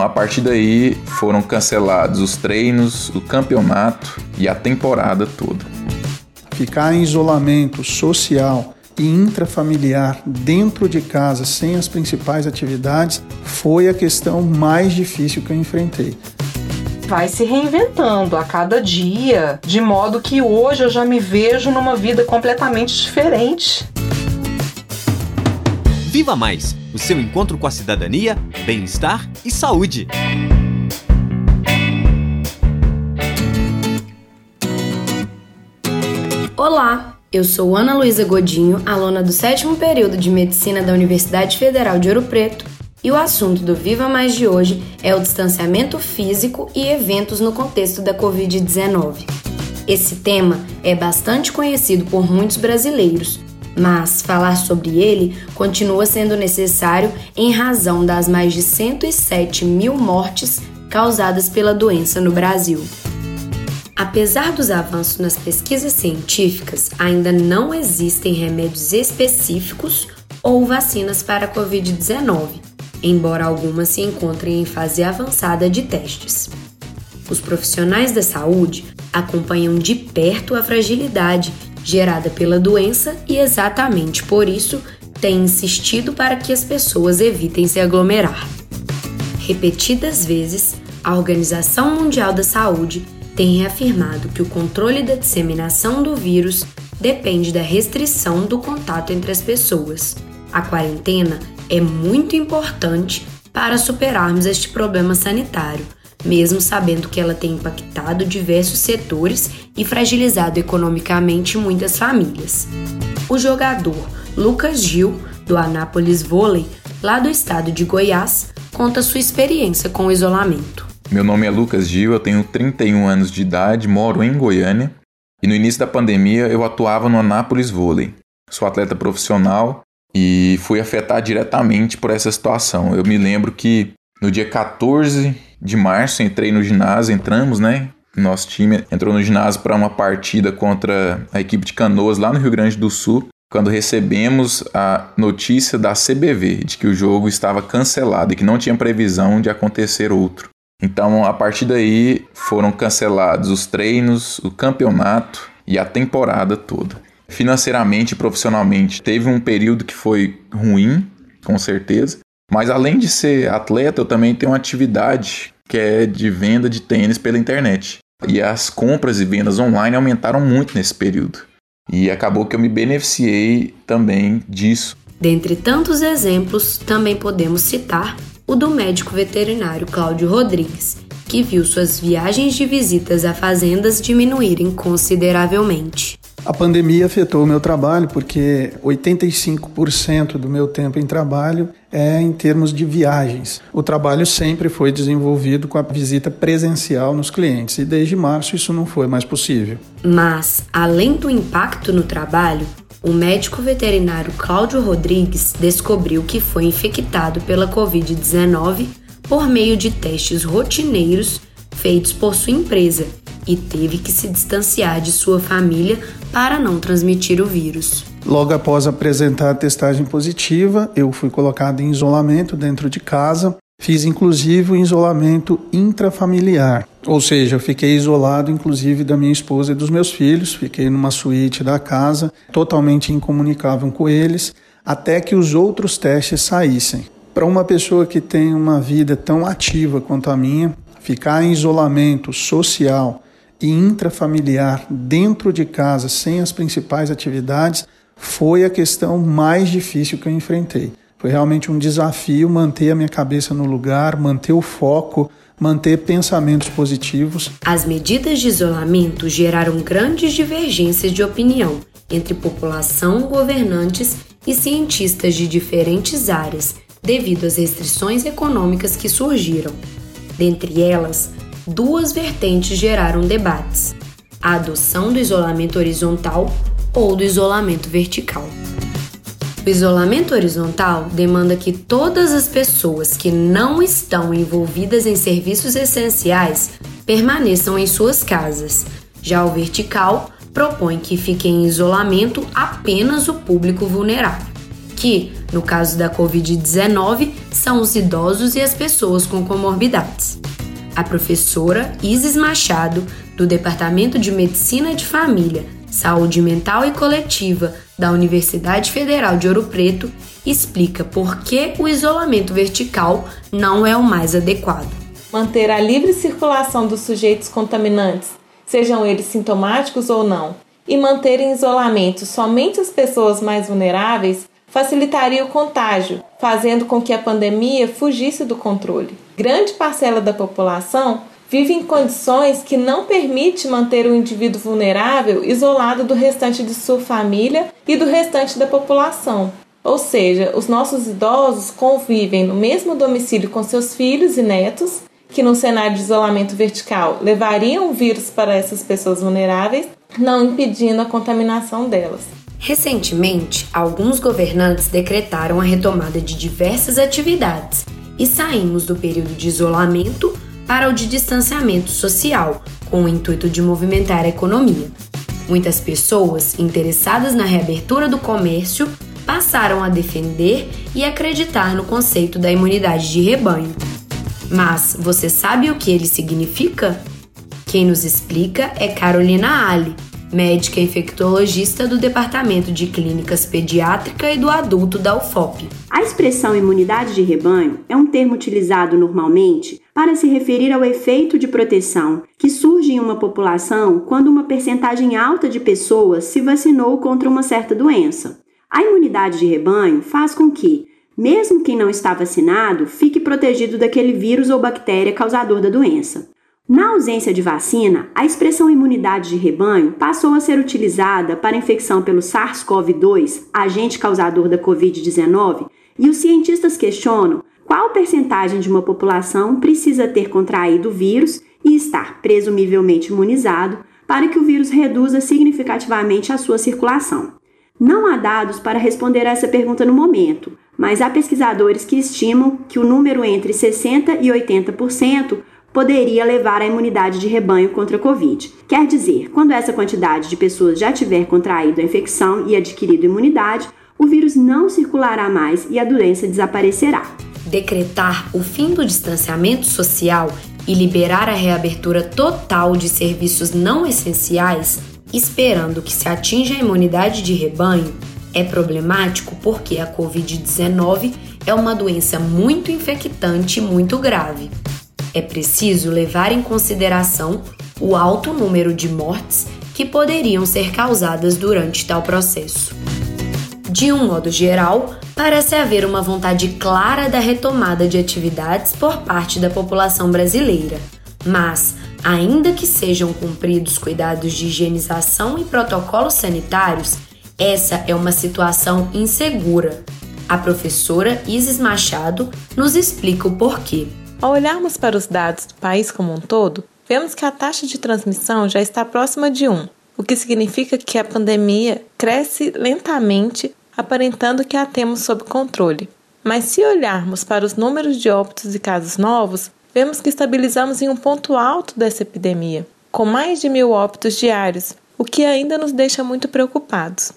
A partir daí foram cancelados os treinos, o campeonato e a temporada toda. Ficar em isolamento social e intrafamiliar dentro de casa sem as principais atividades foi a questão mais difícil que eu enfrentei. Vai se reinventando a cada dia, de modo que hoje eu já me vejo numa vida completamente diferente. Viva Mais o seu encontro com a cidadania, bem-estar e saúde. Olá, eu sou Ana Luísa Godinho, aluna do sétimo período de Medicina da Universidade Federal de Ouro Preto, e o assunto do Viva Mais de hoje é o distanciamento físico e eventos no contexto da Covid-19. Esse tema é bastante conhecido por muitos brasileiros, mas falar sobre ele continua sendo necessário em razão das mais de 107 mil mortes causadas pela doença no Brasil. Apesar dos avanços nas pesquisas científicas, ainda não existem remédios específicos ou vacinas para a Covid-19, embora algumas se encontrem em fase avançada de testes. Os profissionais da saúde acompanham de perto a fragilidade gerada pela doença e exatamente por isso tem insistido para que as pessoas evitem se aglomerar. Repetidas vezes, a Organização Mundial da Saúde tem reafirmado que o controle da disseminação do vírus depende da restrição do contato entre as pessoas. A quarentena é muito importante para superarmos este problema sanitário mesmo sabendo que ela tem impactado diversos setores e fragilizado economicamente muitas famílias. O jogador Lucas Gil, do Anápolis Vôlei, lá do estado de Goiás, conta sua experiência com o isolamento. Meu nome é Lucas Gil, eu tenho 31 anos de idade, moro em Goiânia e no início da pandemia eu atuava no Anápolis Vôlei. Sou atleta profissional e fui afetado diretamente por essa situação. Eu me lembro que no dia 14 de março entrei no ginásio, entramos, né? Nosso time entrou no ginásio para uma partida contra a equipe de Canoas lá no Rio Grande do Sul, quando recebemos a notícia da CBV de que o jogo estava cancelado e que não tinha previsão de acontecer outro. Então, a partir daí, foram cancelados os treinos, o campeonato e a temporada toda. Financeiramente e profissionalmente, teve um período que foi ruim, com certeza, mas além de ser atleta, eu também tenho uma atividade que é de venda de tênis pela internet. E as compras e vendas online aumentaram muito nesse período. E acabou que eu me beneficiei também disso. Dentre tantos exemplos, também podemos citar o do médico veterinário Cláudio Rodrigues, que viu suas viagens de visitas a fazendas diminuírem consideravelmente. A pandemia afetou o meu trabalho porque 85% do meu tempo em trabalho é em termos de viagens. O trabalho sempre foi desenvolvido com a visita presencial nos clientes e desde março isso não foi mais possível. Mas, além do impacto no trabalho, o médico veterinário Cláudio Rodrigues descobriu que foi infectado pela Covid-19 por meio de testes rotineiros feitos por sua empresa e teve que se distanciar de sua família para não transmitir o vírus. Logo após apresentar a testagem positiva, eu fui colocado em isolamento dentro de casa. Fiz inclusive o isolamento intrafamiliar, ou seja, eu fiquei isolado inclusive da minha esposa e dos meus filhos, fiquei numa suíte da casa, totalmente incomunicável com eles, até que os outros testes saíssem. Para uma pessoa que tem uma vida tão ativa quanto a minha, ficar em isolamento social e intrafamiliar dentro de casa, sem as principais atividades, foi a questão mais difícil que eu enfrentei. Foi realmente um desafio manter a minha cabeça no lugar, manter o foco, manter pensamentos positivos. As medidas de isolamento geraram grandes divergências de opinião entre população, governantes e cientistas de diferentes áreas, devido às restrições econômicas que surgiram. Dentre elas, duas vertentes geraram debates: a adoção do isolamento horizontal ou do isolamento vertical. O isolamento horizontal demanda que todas as pessoas que não estão envolvidas em serviços essenciais permaneçam em suas casas. Já o vertical propõe que fique em isolamento apenas o público vulnerável, que, No caso da Covid-19, são os idosos e as pessoas com comorbidades. A professora Isis Machado, do Departamento de Medicina de Família, Saúde Mental e Coletiva da Universidade Federal de Ouro Preto, explica por que o isolamento vertical não é o mais adequado. Manter a livre circulação dos sujeitos contaminantes, sejam eles sintomáticos ou não, e manter em isolamento somente as pessoas mais vulneráveis facilitaria o contágio, fazendo com que a pandemia fugisse do controle. Grande parcela da população vive em condições que não permite manter o indivíduo vulnerável isolado do restante de sua família e do restante da população. Ou seja, os nossos idosos convivem no mesmo domicílio com seus filhos e netos, que no cenário de isolamento vertical levariam o vírus para essas pessoas vulneráveis, não impedindo a contaminação delas. Recentemente, alguns governantes decretaram a retomada de diversas atividades e saímos do período de isolamento para o de distanciamento social, com o intuito de movimentar a economia. Muitas pessoas interessadas na reabertura do comércio passaram a defender e acreditar no conceito da imunidade de rebanho. Mas você sabe o que ele significa? Quem nos explica é Carolina Ali, médica infectologista do Departamento de Clínicas Pediátrica e do Adulto da UFOP. A expressão imunidade de rebanho é um termo utilizado normalmente para se referir ao efeito de proteção que surge em uma população quando uma percentagem alta de pessoas se vacinou contra uma certa doença. A imunidade de rebanho faz com que, mesmo quem não está vacinado, fique protegido daquele vírus ou bactéria causador da doença. Na ausência de vacina, a expressão imunidade de rebanho passou a ser utilizada para infecção pelo SARS-CoV-2, agente causador da Covid-19, e os cientistas questionam qual percentagem de uma população precisa ter contraído o vírus e estar presumivelmente imunizado para que o vírus reduza significativamente a sua circulação. Não há dados para responder a essa pergunta no momento, mas há pesquisadores que estimam que o número entre 60% e 80% poderia levar à imunidade de rebanho contra a Covid. Quer dizer, quando essa quantidade de pessoas já tiver contraído a infecção e adquirido imunidade, o vírus não circulará mais e a doença desaparecerá. Decretar o fim do distanciamento social e liberar a reabertura total de serviços não essenciais, esperando que se atinja a imunidade de rebanho, é problemático porque a Covid-19 é uma doença muito infectante e muito grave. É preciso levar em consideração o alto número de mortes que poderiam ser causadas durante tal processo. De um modo geral, parece haver uma vontade clara da retomada de atividades por parte da população brasileira, mas, ainda que sejam cumpridos cuidados de higienização e protocolos sanitários, essa é uma situação insegura. A professora Isis Machado nos explica o porquê. Ao olharmos para os dados do país como um todo, vemos que a taxa de transmissão já está próxima de 1, o que significa que a pandemia cresce lentamente, aparentando que a temos sob controle. Mas se olharmos para os números de óbitos e casos novos, vemos que estabilizamos em um ponto alto dessa epidemia, com mais de mil óbitos diários, o que ainda nos deixa muito preocupados.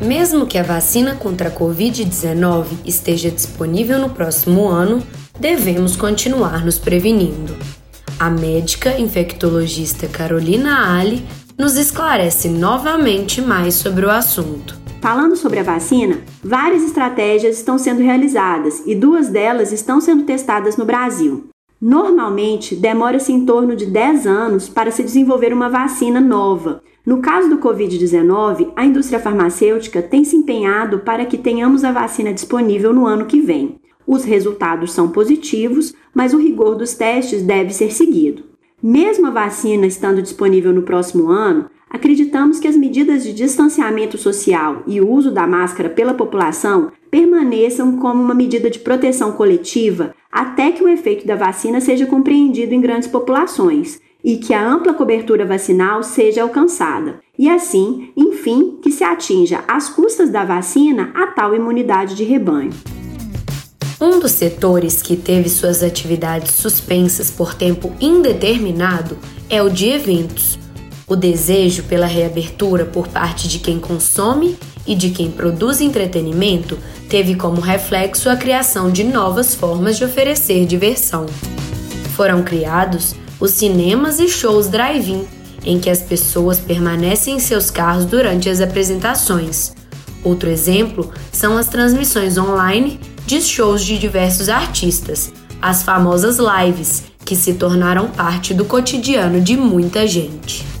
Mesmo que a vacina contra a Covid-19 esteja disponível no próximo ano, devemos continuar nos prevenindo. A médica infectologista Carolina Ali nos esclarece novamente mais sobre o assunto. Falando sobre a vacina, várias estratégias estão sendo realizadas e duas delas estão sendo testadas no Brasil. Normalmente, demora-se em torno de 10 anos para se desenvolver uma vacina nova. No caso do Covid-19, a indústria farmacêutica tem se empenhado para que tenhamos a vacina disponível no ano que vem. Os resultados são positivos, mas o rigor dos testes deve ser seguido. Mesmo a vacina estando disponível no próximo ano, acreditamos que as medidas de distanciamento social e o uso da máscara pela população permaneçam como uma medida de proteção coletiva até que o efeito da vacina seja compreendido em grandes populações e que a ampla cobertura vacinal seja alcançada. E assim, enfim, que se atinja às custas da vacina a tal imunidade de rebanho. Um dos setores que teve suas atividades suspensas por tempo indeterminado é o de eventos. O desejo pela reabertura por parte de quem consome e de quem produz entretenimento teve como reflexo a criação de novas formas de oferecer diversão. Foram criados os cinemas e shows drive-in, em que as pessoas permanecem em seus carros durante as apresentações. Outro exemplo são as transmissões online de shows de diversos artistas, as famosas lives, que se tornaram parte do cotidiano de muita gente.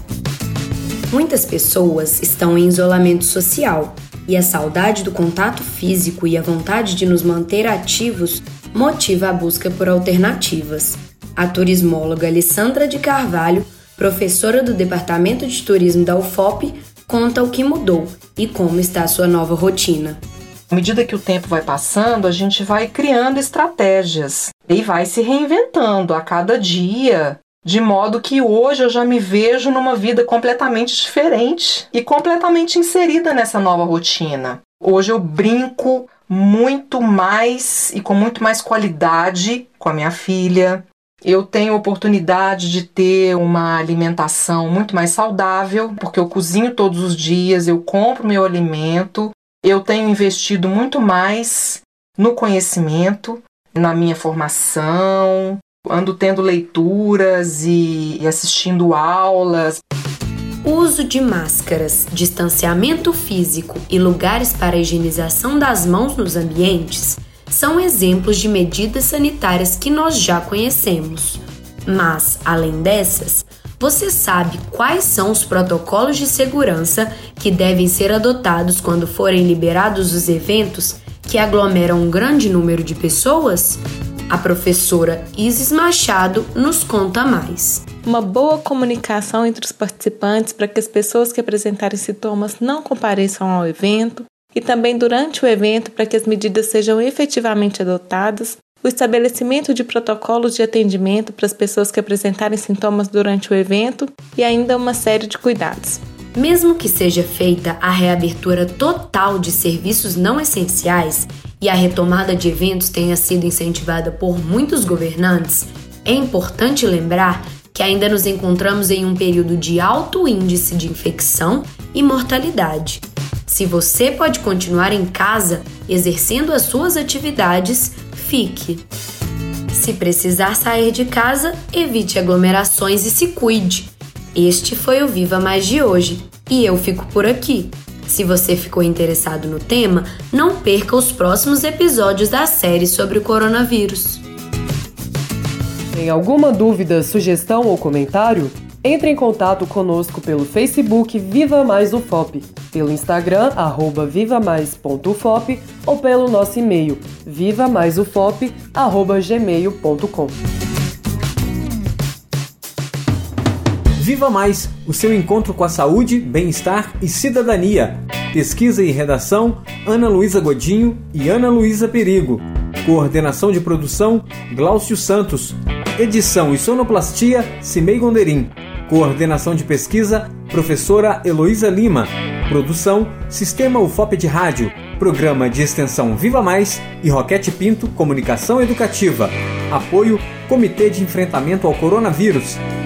Muitas pessoas estão em isolamento social e a saudade do contato físico e a vontade de nos manter ativos motiva a busca por alternativas. A turismóloga Alessandra de Carvalho, professora do Departamento de Turismo da UFOP, conta o que mudou e como está a sua nova rotina. À medida que o tempo vai passando, a gente vai criando estratégias e vai se reinventando a cada dia, de modo que hoje eu já me vejo numa vida completamente diferente e completamente inserida nessa nova rotina. Hoje eu brinco muito mais e com muito mais qualidade com a minha filha. Eu tenho oportunidade de ter uma alimentação muito mais saudável, porque eu cozinho todos os dias, eu compro meu alimento eu tenho investido muito mais no conhecimento, na minha formação, ando tendo leituras e, assistindo aulas. O uso de máscaras, distanciamento físico e lugares para higienização das mãos nos ambientes são exemplos de medidas sanitárias que nós já conhecemos. Mas, além dessas, você sabe quais são os protocolos de segurança que devem ser adotados quando forem liberados os eventos que aglomeram um grande número de pessoas? A professora Isis Machado nos conta mais. Uma boa comunicação entre os participantes para que as pessoas que apresentarem sintomas não compareçam ao evento e também durante o evento para que as medidas sejam efetivamente adotadas o estabelecimento de protocolos de atendimento para as pessoas que apresentarem sintomas durante o evento e ainda uma série de cuidados. Mesmo que seja feita a reabertura total de serviços não essenciais e a retomada de eventos tenha sido incentivada por muitos governantes, é importante lembrar que ainda nos encontramos em um período de alto índice de infecção e mortalidade. Se você pode continuar em casa exercendo as suas atividades, fique. Se precisar sair de casa, evite aglomerações e se cuide. Este foi o Viva Mais de hoje e eu fico por aqui. Se você ficou interessado no tema, não perca os próximos episódios da série sobre o coronavírus. Tem alguma dúvida, sugestão ou comentário? Entre em contato conosco pelo Facebook Viva Mais UFOP, pelo Instagram arroba vivamais.ufop ou pelo nosso e-mail vivamaisufop@gmail.com. Viva Mais, o seu encontro com a saúde, bem-estar e cidadania. Pesquisa e redação: Ana Luísa Godinho e Ana Luísa Perigo. Coordenação de produção: Glaucio Santos. Edição e sonoplastia: Cimei Gonderim. Coordenação de pesquisa, professora Heloísa Lima. Produção, Sistema UFOP de Rádio, Programa de Extensão Viva Mais e Roquete Pinto Comunicação Educativa. Apoio, Comitê de Enfrentamento ao Coronavírus.